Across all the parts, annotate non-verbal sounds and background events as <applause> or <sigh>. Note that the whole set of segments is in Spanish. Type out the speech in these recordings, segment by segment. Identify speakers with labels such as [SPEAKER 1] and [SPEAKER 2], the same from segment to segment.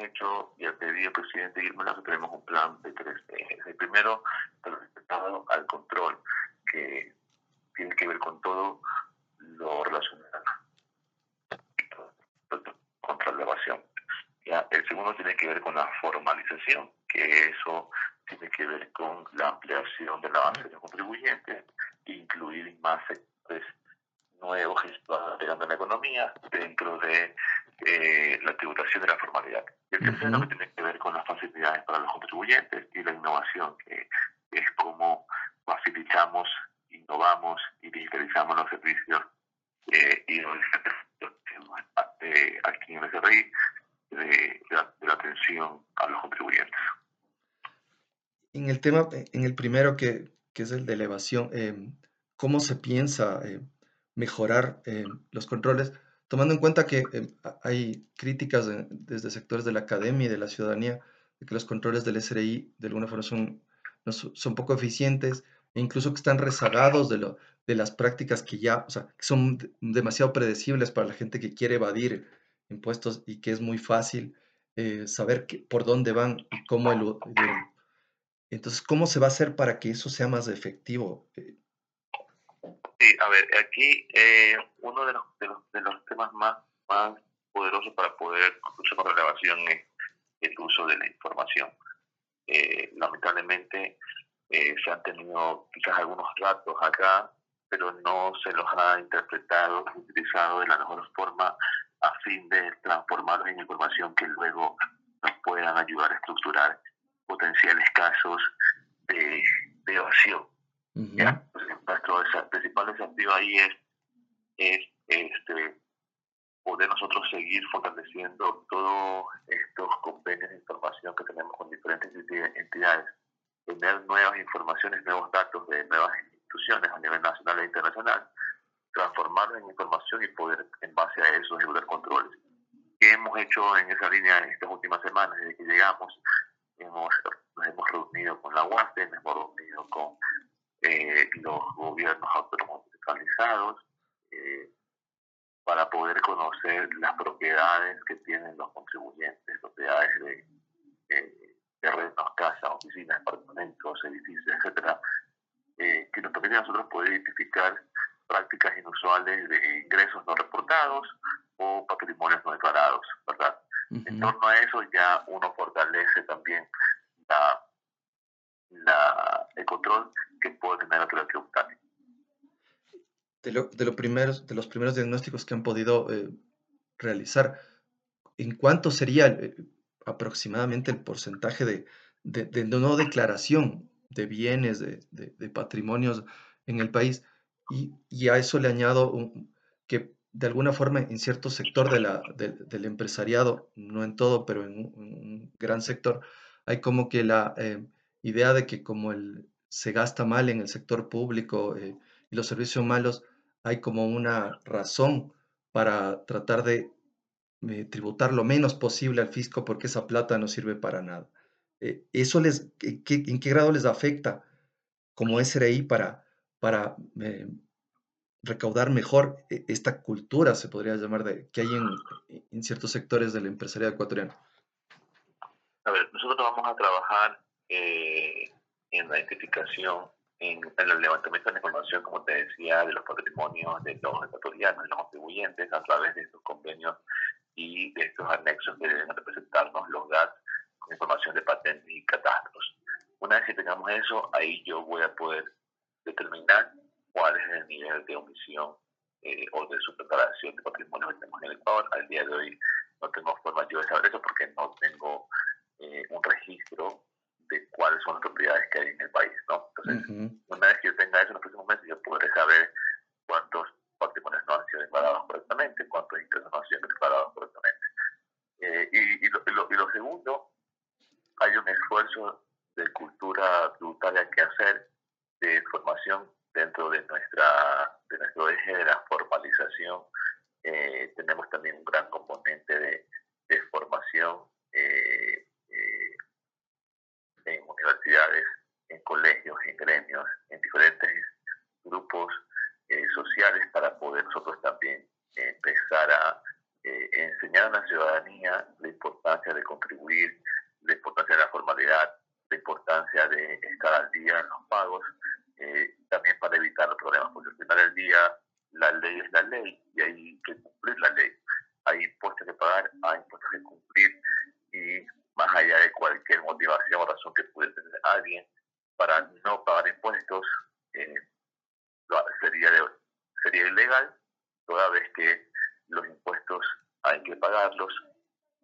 [SPEAKER 1] hecho y al pedido del presidente Lazo tenemos un plan de tres ejes. El primero, respecto al control, que tiene que ver con todo lo relacionado contra la evasión. Ya, el segundo tiene que ver con la formalización, que eso tiene que ver con la ampliación de la base de contribuyentes, incluir más sectores nuevos que están la economía dentro de eh, la tributación de la formalidad. Y el tercero que tiene que ver con las facilidades para los contribuyentes y la innovación, que es como facilitamos, innovamos y digitalizamos los servicios eh, y los eh, aquí en el SRI de, la, de la atención a los contribuyentes.
[SPEAKER 2] En el tema, en el primero que, que es el de elevación, eh, ¿cómo se piensa eh, mejorar eh, los controles? Tomando en cuenta que hay críticas desde sectores de la academia y de la ciudadanía de que los controles del SRI de alguna forma son, son poco eficientes e incluso que están rezagados de, lo, de las prácticas que ya, o sea, que son demasiado predecibles para la gente que quiere evadir impuestos y que es muy fácil saber que, por dónde van y cómo el, entonces, ¿cómo se va a hacer para que eso sea más efectivo?
[SPEAKER 1] Eh, sí, a ver, aquí eh, uno de los, de los, temas más, más poderosos para poder usar con relevación es el uso de la información. Eh, lamentablemente se han tenido quizás algunos datos acá, pero no se los ha interpretado, utilizado de la mejor forma a fin de transformarlos en información que luego nos puedan ayudar a estructurar potenciales casos de, evasión. nuestro principal desafío ahí es, es este, poder nosotros seguir fortaleciendo todos estos convenios de información que tenemos con diferentes entidades, tener nuevas informaciones, nuevos datos de nuevas instituciones a nivel nacional e internacional, transformarlos en información y poder en base a eso ejecutar controles. ¿Qué hemos hecho en esa línea en estas últimas semanas desde que llegamos? hemos, nos hemos reunido con la UASE, nos hemos reunido con eh, los gobiernos autónomos descentralizados eh, para poder conocer las propiedades que tienen los contribuyentes, propiedades de eh, terrenos, casas, oficinas, apartamentos, edificios, etcétera, que nos permiten a nosotros poder identificar prácticas inusuales de ingresos no reportados o patrimonios no declarados, ¿verdad? En torno a eso ya uno fortalece también la, el control que puede tener la autoridad tributaria.
[SPEAKER 2] De, lo, de, primeros, de los primeros diagnósticos que han podido eh, realizar, ¿en cuánto sería eh, aproximadamente el porcentaje de, de, no declaración de bienes, de, patrimonios en el país? Y, y, a eso le añado un, que de alguna forma en cierto sector de la, del empresariado, no en todo, pero en un, gran sector, hay como que la eh, idea de que como el, se gasta mal en el sector público eh, y los servicios malos, hay como una razón para tratar de eh, tributar lo menos posible al fisco porque esa plata no sirve para nada. ¿Eso les, ¿En qué grado les afecta como SRI para, para recaudar mejor e, esta cultura, se podría llamar, de, que hay en, en ciertos sectores del empresariado ecuatoriano?
[SPEAKER 1] A ver, nosotros vamos a trabajar eh, en la identificación, en, el levantamiento de la información, como te decía, de los patrimonios de los ecuatorianos, de los contribuyentes, a través de estos convenios y de estos anexos que deben representarnos los GATS con información de patentes y catastros. Una vez que tengamos eso, ahí yo voy a poder determinar cuál es el nivel de omisión eh, o de subdeclaración de patrimonio que tenemos en el Ecuador. Al día de hoy no tengo forma yo de saber eso porque no tengo eh, un registro de cuáles son las propiedades que hay en el país. ¿no? Entonces, una vez que yo tenga eso en los próximos meses, yo podré saber cuántos patrimonios no han sido declarados correctamente, cuántos ingresos no han sido declarados correctamente. Eh, y, lo, y lo segundo, hay un esfuerzo de cultura tributaria que hacer, de formación dentro de, nuestra, de nuestro eje de la formalización, eh, tenemos también un gran componente de, formación eh, eh, en universidades, en colegios, en gremios, en diferentes grupos sociales para poder nosotros también empezar a enseñar a la ciudadanía la importancia de contribuir, la importancia de la formalidad, la importancia de estar al día en los pagos, eh, también para evitar los problemas, porque al final del día la ley es la ley y hay que cumplir la ley. Hay impuestos que pagar, hay impuestos que cumplir y más allá de cualquier motivación o razón que pudiera tener alguien para no pagar impuestos, eh, sería, sería ilegal toda vez que los impuestos hay que pagarlos,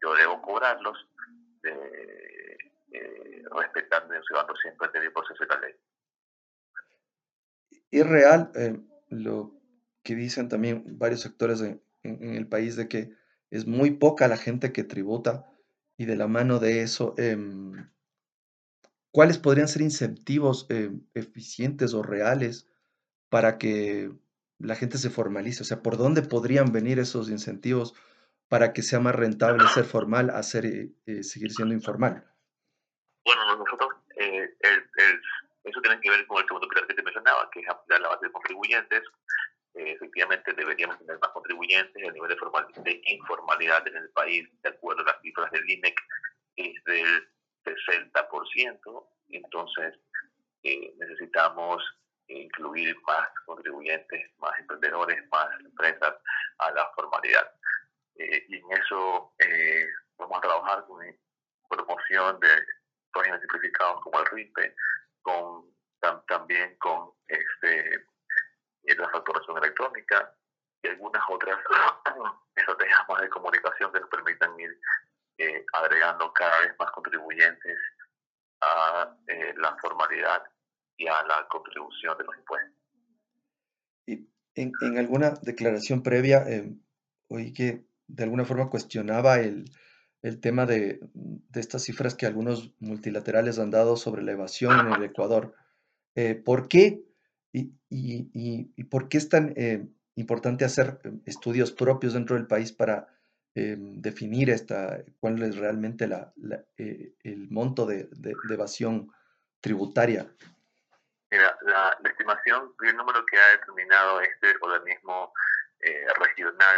[SPEAKER 1] yo debo cobrarlos, eh, eh, respetando y observando siempre el proceso de la ley.
[SPEAKER 2] Es real eh, lo que dicen también varios sectores en, el país de que es muy poca la gente que tributa y de la mano de eso, em, ¿cuáles podrían ser incentivos em, eficientes o reales para que la gente se formalice? O sea, ¿por dónde podrían venir esos incentivos para que sea más rentable ser formal a eh, eh, seguir siendo informal?
[SPEAKER 1] Bueno, nosotros, eh, eso tiene que ver con el segundo pilar que te mencionaba, que es ampliar la base de contribuyentes. efectivamente, deberíamos tener más contribuyentes. El nivel de, formal, de informalidad en el país, de acuerdo a las cifras del INEC, es del 60%. Entonces, necesitamos incluir más contribuyentes, más emprendedores, más empresas a la formalidad. Eh, y en eso eh, vamos a trabajar con promoción de páginas simplificados como el RIPE, con, también con este, eh, la facturación electrónica y algunas otras <coughs> estrategias más de comunicación que nos permitan ir agregando cada vez más contribuyentes a la formalidad y a la contribución de los impuestos.
[SPEAKER 2] Y en, en alguna declaración previa, oí que de alguna forma cuestionaba el, tema de, estas cifras que algunos multilaterales han dado sobre la evasión en el Ecuador. Eh, ¿Por qué? Y, por qué es tan eh, importante hacer eh, estudios propios dentro del país para definir esta, cuál es realmente la, el monto de, evasión tributaria?
[SPEAKER 1] Mira, la, estimación el número que ha determinado este organismo regional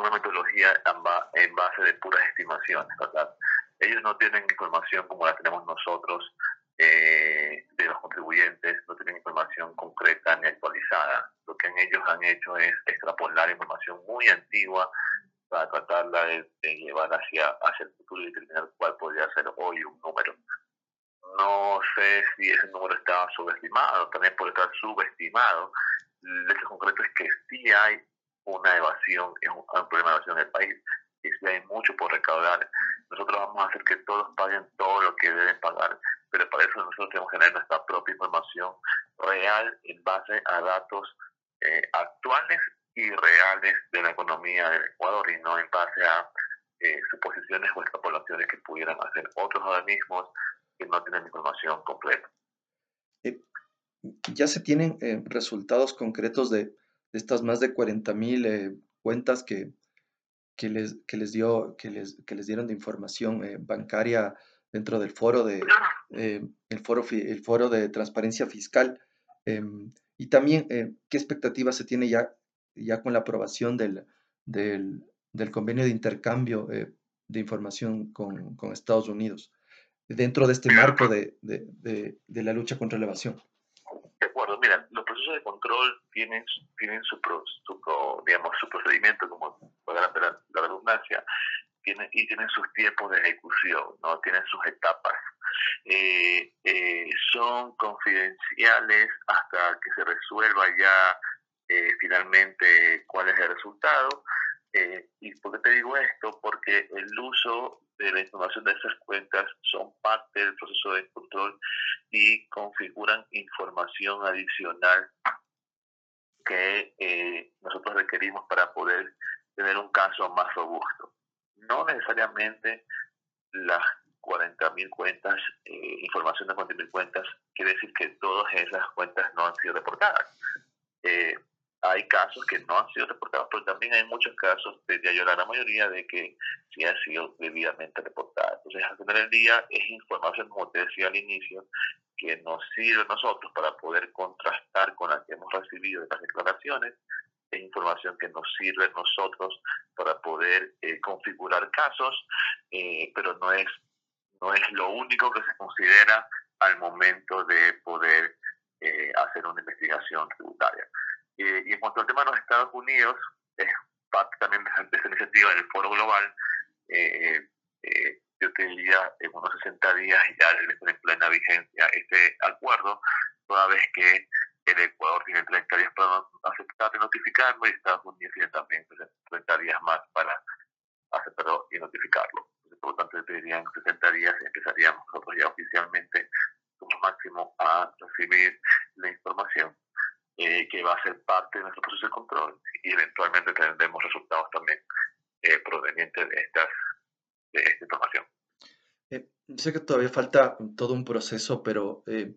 [SPEAKER 1] una metodología en base de puras estimaciones, ¿verdad? Ellos no tienen información como la tenemos nosotros eh, de los contribuyentes, no tienen información concreta ni actualizada. Lo que ellos han hecho es extrapolar información muy antigua para tratarla de, llevar hacia, hacia el futuro y determinar cuál podría ser hoy un número. No sé si ese número estaba subestimado, también puede estar subestimado. El hecho concreto es que sí hay una evasión, es un, problema de evasión en el país y si hay mucho por recaudar, nosotros vamos a hacer que todos paguen todo lo que deben pagar, pero para eso nosotros tenemos que tener nuestra propia información real en base a datos eh, actuales y reales de la economía del Ecuador y no en base a eh, suposiciones o extrapolaciones que pudieran hacer otros organismos que no tienen información completa.
[SPEAKER 2] Eh, ya se tienen resultados concretos de de estas más de 40 mil eh, cuentas que, que, les, que, les dio, que, les, que les dieron de información eh, bancaria dentro del foro de, eh, el foro, el foro de transparencia fiscal. Em, y también, ¿qué expectativas se tiene ya, ya con la aprobación del, del, convenio de intercambio de información con, Estados Unidos dentro de este marco de, de la lucha contra la evasión?
[SPEAKER 1] Mira, los procesos de control tienen, tienen su, su, digamos, su procedimiento, como para la, la redundancia, tienen, y tienen sus tiempos de ejecución, ¿no? tienen sus etapas. Eh, eh, son confidenciales hasta que se resuelva ya eh, finalmente cuál es el resultado. ¿Y por qué te digo esto? Porque el uso de la información de esas cuentas son parte del proceso de control y configuran información adicional que eh, nosotros requerimos para poder tener un caso más robusto. No necesariamente las 40.000 cuentas, eh, información de 40.000 cuentas, quiere decir que todas esas cuentas no han sido reportadas. Eh, hay casos que no han sido reportados, pero también hay muchos casos, de ya la mayoría, de que sí han sido debidamente reportadas. Entonces, al final del día, es información, como te decía al inicio, que nos sirve a nosotros para poder contrastar con la que hemos recibido de las declaraciones es información que nos sirve a nosotros para poder eh, configurar casos, eh, pero no es, no es lo único que se considera al momento de poder eh, hacer una investigación tributaria. Y en cuanto al tema de los Estados Unidos, es parte también de esa iniciativa del Foro Global, yo te en unos 60 días ya en plena vigencia este acuerdo, toda vez que el Ecuador tiene 30 días para aceptar y notificarlo y Estados Unidos tiene también 30 días más para aceptarlo y notificarlo. por lo tanto, dirían 60 días y empezaríamos nosotros ya oficialmente como máximo a recibir la información eh, que va a ser parte de nuestro proceso de control y eventualmente tendremos resultados también eh, provenientes de, estas, de esta información.
[SPEAKER 2] Eh, sé que todavía falta todo un proceso, pero eh,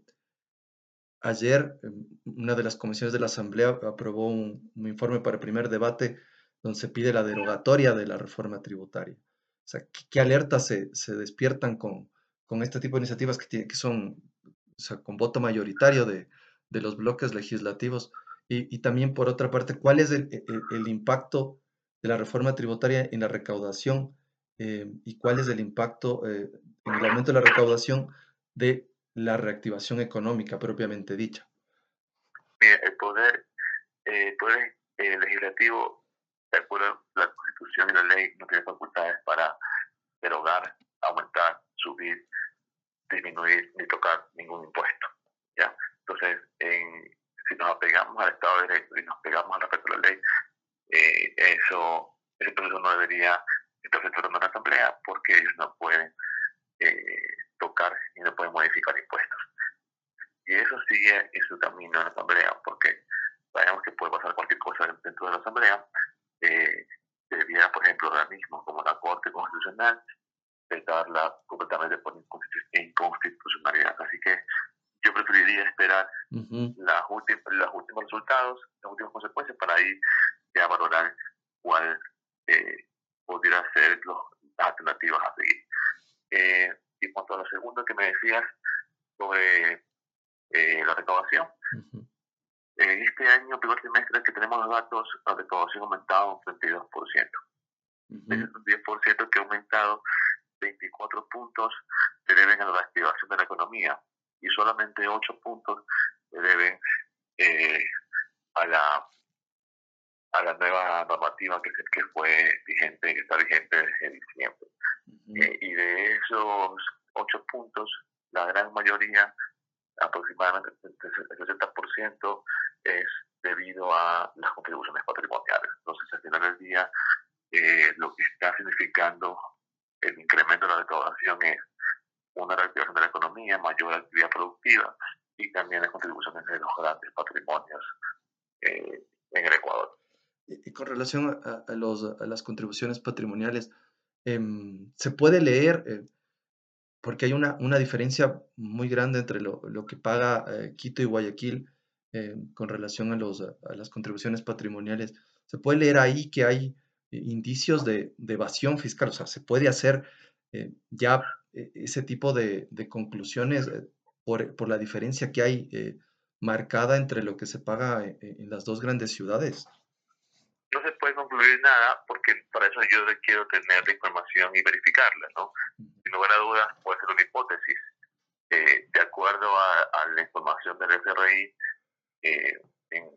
[SPEAKER 2] Ayer, em, una de las comisiones de la Asamblea aprobó un, informe para el primer debate donde se pide la derogatoria de la reforma tributaria. O sea, ¿qué, alertas se, despiertan con, con, este tipo de iniciativas que, que son o sea, con voto mayoritario de, de los bloques legislativos? Y, y, también, por otra parte, ¿cuál es el, e, e, el, impacto de la reforma tributaria en la recaudación em, y cuál es el impacto eh, en el aumento de la recaudación de la reactivación económica propiamente dicha?
[SPEAKER 1] el poder, eh, poder eh, legislativo, de acuerdo a la Constitución y la ley, no tiene facultades para derogar, aumentar, subir, disminuir ni tocar ningún impuesto. ¿ya? Entonces, si nos apegamos al Estado de Derecho y nos pegamos al respecto de la ley, eh, eso, ese proceso no debería estar en una asamblea porque ellos no pueden eh, tocar y no pueden modificar impuestos. Y eso sigue en su camino en la Asamblea, porque sabemos que puede pasar cualquier cosa dentro de la Asamblea. Eh, debiera, por ejemplo, organismos como la Corte Constitucional vetarla completamente por inconstitucionalidad. Así que yo preferiría esperar las los últimos resultados, las últimas consecuencias para ir ya valorar cuál eh, pudiera ser los, las alternativas a seguir. Eh, y en cuanto a lo segundo que me decías sobre eh, la recaudación, en este año, primer trimestre que tenemos los datos, la recaudación ha aumentado un 32%. Es un 10% que ha aumentado 24 puntos se deben a la activación de la economía y solamente 8 puntos se deben eh, a la a la nueva normativa que, que fue vigente, que está vigente desde diciembre. Eh, y de esos ocho puntos, la gran mayoría, aproximadamente el 60%, es debido a las contribuciones patrimoniales. Entonces, al final del día, eh, lo que está significando el incremento de la recaudación es una reactivación de la economía, mayor actividad productiva y también las contribuciones de los grandes patrimonios eh, en el Ecuador.
[SPEAKER 2] Y con relación a, los, a las contribuciones patrimoniales, Em, se puede leer, eh, porque hay una, una, diferencia muy grande entre lo, lo que paga eh, Quito y Guayaquil eh, con relación a, los, a, las contribuciones patrimoniales. Se puede leer ahí que hay indicios de, de evasión fiscal, o sea, se puede hacer ya ese tipo de, de conclusiones por, por, la diferencia que hay marcada entre lo que se paga en las dos grandes ciudades
[SPEAKER 1] no se puede concluir nada porque para eso yo quiero tener la información y verificarla, ¿no? Sin lugar a dudas puede ser una hipótesis. Eh, de acuerdo a, la información del FRI, eh, en,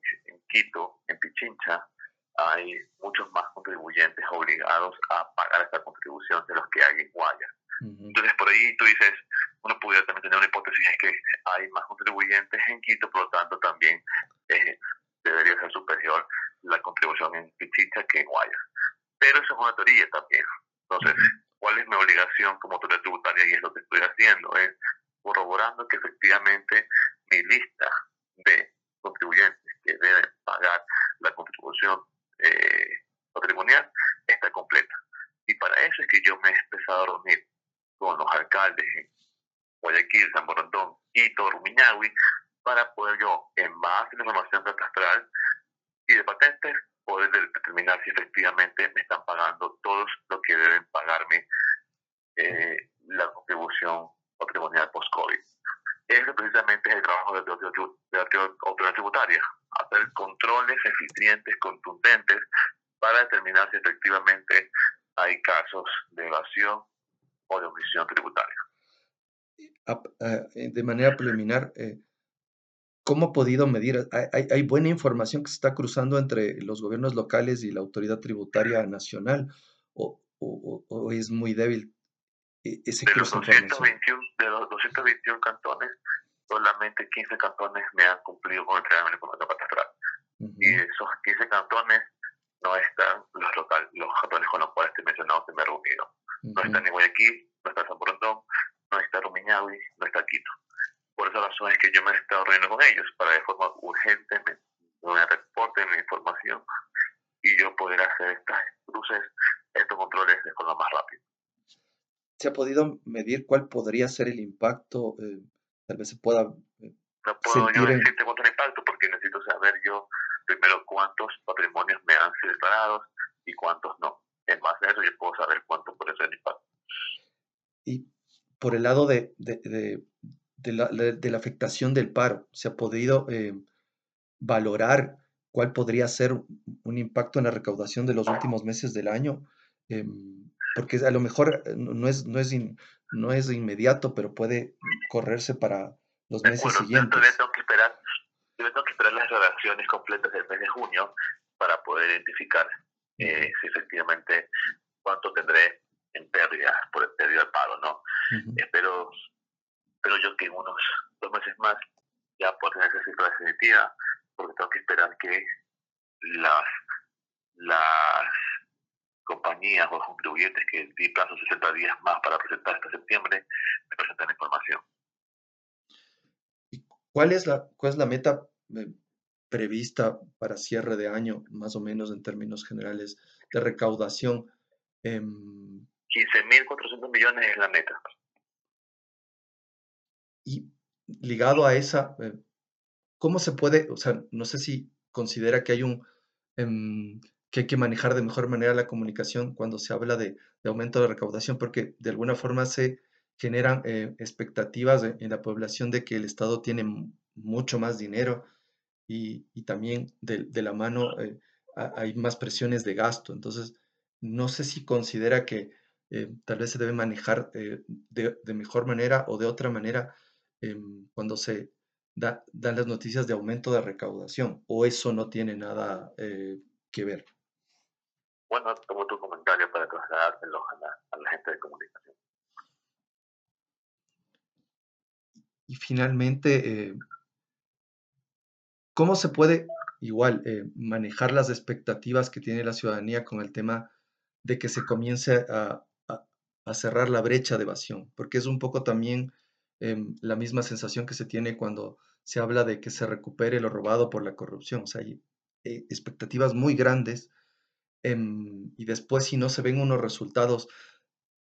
[SPEAKER 1] Quito, en Pichincha, hay muchos más contribuyentes obligados a pagar esta contribución de los que hay en Guaya. Entonces, por ahí tú dices, uno pudiera también tener una hipótesis, es que hay más contribuyentes en Quito, por lo tanto también eh, debería ser superior la contribución en Pichicha que en Guayas. Pero eso es una teoría también. Entonces, ¿cuál es mi obligación como autoridad tributaria? Y es lo que estoy haciendo, es corroborando que efectivamente mi lista de contribuyentes que deben pagar la contribución eh, patrimonial está completa. Y para eso es que yo me he empezado a reunir con los alcaldes en Guayaquil, San Borondón y Torumiñahui para poder yo, en base a la información catastral, y de patentes poder determinar si efectivamente me están pagando todos lo que deben pagarme eh, la contribución patrimonial post-COVID. Ese precisamente es el trabajo de la autoridad tributaria, hacer controles eficientes, contundentes efectivamente hay casos de evasión o de omisión tributaria.
[SPEAKER 2] Eh, de manera preliminar, eh, ¿cómo ha podido medir? ¿Hay, ¿Hay, buena información que se está cruzando entre los gobiernos locales y la autoridad tributaria nacional? ¿O, o, es muy débil
[SPEAKER 1] e, ese de los 221, De los 221 cantones, solamente 15 cantones me han cumplido con el tratamiento económico catastral. Y esos 15 cantones no están los, local, los cantones con los cuales te he mencionado que me he reunido. No está ni Guayaquil, no está San Borondón, no está Rumiñahui, no está Quito. Es que yo me he estado reuniendo con ellos para de forma urgente me, me reporten mi información y yo poder hacer estas cruces, estos controles de forma más rápida.
[SPEAKER 2] ¿Se ha podido medir cuál podría ser el impacto? Eh, tal vez se pueda.
[SPEAKER 1] Eh, no puedo yo decirte cuánto es el impacto porque necesito saber yo primero cuántos patrimonios me han sido declarados y cuántos no. En base a eso yo puedo saber cuánto puede ser el impacto.
[SPEAKER 2] Y por el lado de, de, de, la, de la, afectación del paro, ¿se ha podido eh, valorar cuál podría ser un impacto en la recaudación de los últimos meses del año? Eh, porque a lo mejor eh, no es, no, es no es inmediato, pero puede correrse para los meses siguientes.
[SPEAKER 1] Yo tengo que esperar, yo tengo que esperar las relaciones completas del mes de junio para poder identificar eh, si efectivamente cuánto tendré en pérdida por el pérdida del paro, ¿no? Espero, espero yo que en unos dos meses más ya pueda tener esa cifra definitiva, porque tengo que esperar que las, las compañías o contribuyentes que di plazo 60 días más para presentar hasta septiembre, me presenten la información.
[SPEAKER 2] ¿Y cuál es la, cuál es la meta eh, prevista para cierre de año, más o menos en términos generales, de recaudación?
[SPEAKER 1] Eh, 15.400 millones es la meta.
[SPEAKER 2] Y ligado a esa, eh, ¿cómo se puede, o sea, no sé si considera que hay un, em, que hay que manejar de mejor manera la comunicación cuando se habla de, aumento de recaudación, porque de alguna forma se generan eh, expectativas en la población de que el Estado tiene mucho más dinero y, también de, la mano eh, hay más presiones de gasto. Entonces, no sé si considera que eh, tal vez se debe manejar de, mejor manera o de otra manera em, cuando se da, dan las noticias de aumento de recaudación, o eso no tiene nada que ver.
[SPEAKER 1] Bueno, tomo tu comentario para trasladártelo a la, a la gente de comunicación.
[SPEAKER 2] Y finalmente, eh, ¿cómo se puede igual eh, manejar las expectativas que tiene la ciudadanía con el tema de que se comience a, cerrar la brecha de evasión? Porque es un poco también em, la misma sensación que se tiene cuando se habla de que se recupere lo robado por la corrupción. O sea, hay eh, expectativas muy grandes Em, y después si no se ven unos resultados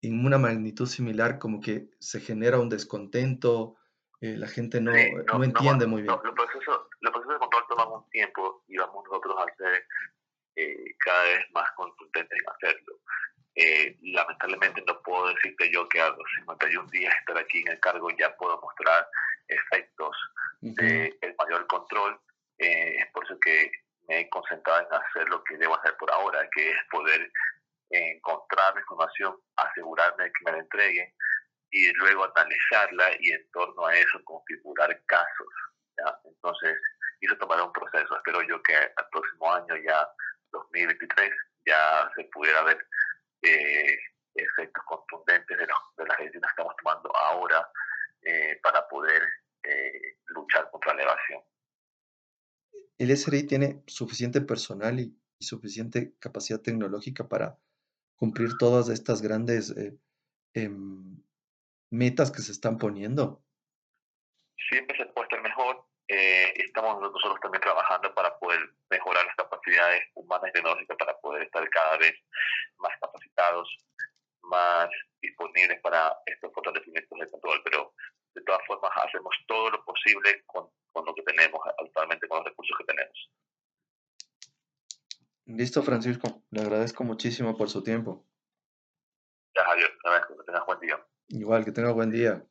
[SPEAKER 2] en una magnitud similar, como que se genera un descontento, eh, la gente no, no, entiende muy bien.
[SPEAKER 1] los, procesos, los procesos de control toman un tiempo y vamos nosotros a ser eh, cada vez más contundentes en hacerlo. Eh, lamentablemente no puedo decirte yo que a los 51 días de estar aquí en el cargo ya puedo mostrar efectos del mayor control. es por eso que me he concentrado en hacer lo que debo hacer por ahora, que es poder encontrar la información, asegurarme de que me la entreguen y luego analizarla y en torno a eso configurar casos. ¿ya? Entonces, eso tomará un proceso. Espero yo que al próximo año, ya 2023, ya se pudiera ver eh, efectos contundentes de, de las decisiones que estamos tomando ahora eh, para poder eh, luchar contra la evasión
[SPEAKER 2] el SRI tiene suficiente personal y, suficiente capacidad tecnológica para cumplir todas estas grandes em, metas que se están poniendo?
[SPEAKER 1] Siempre se puede estar mejor. Eh, estamos nosotros también trabajando para poder mejorar las capacidades humanas y tecnológicas para poder estar cada vez más capacitados, más disponibles para estos fortalecimientos de control. Pero de todas formas hacemos todo lo posible con, con lo que tenemos, actualmente con los recursos que tenemos.
[SPEAKER 2] Listo, Francisco. Le agradezco muchísimo por su tiempo.
[SPEAKER 1] Ya, Javier. Que tengas buen día.
[SPEAKER 2] Igual, que tenga buen día.